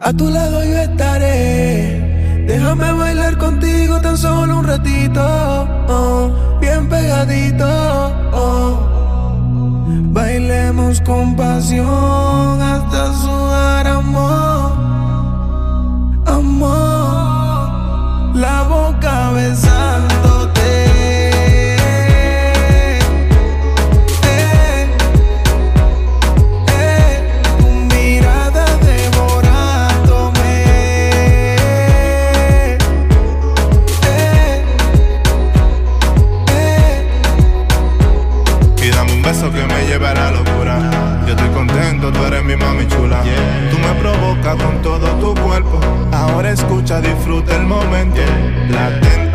A tu lado yo estaré. Déjame bailar contigo tan solo un ratito. Oh, bien pegadito. Oh. Bailemos con pasión hasta sudar amor. Amor. La boca besándote. Que me lleve a la locura. Yo estoy contento, tú eres mi mami chula. Tú me provocas con todo tu cuerpo. Ahora escucha, disfruta el momento. Las tentaciones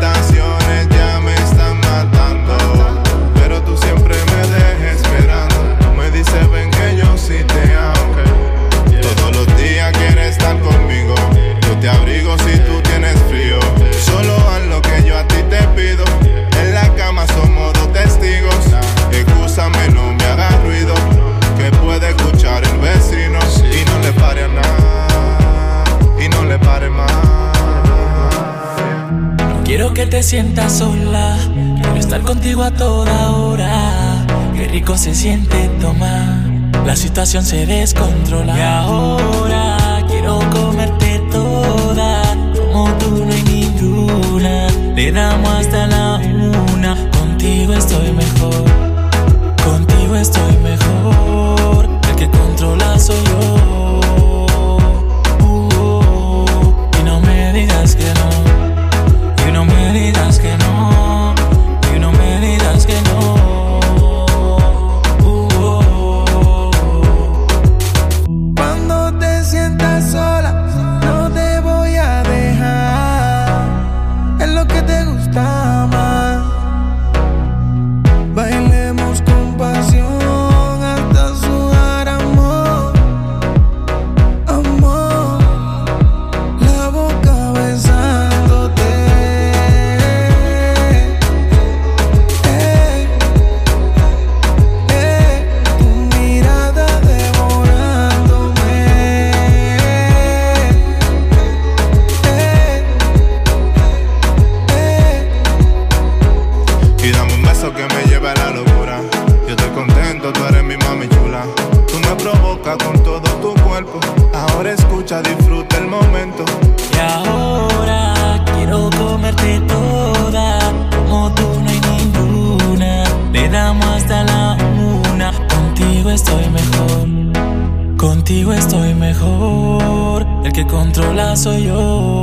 te sientas sola, quiero estar contigo a toda hora. Qué rico se siente tomar, la situación se descontrola. Lo que te gusta contento, tú eres mi mami chula. Tú me provocas con todo tu cuerpo. Ahora escucha, disfruta el momento. Y ahora quiero comerte toda, como tú no hay ninguna. Le damos hasta la una, contigo estoy mejor, contigo estoy mejor. El que controla soy yo.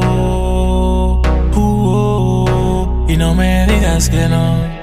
Uh, oh, y no me digas que no.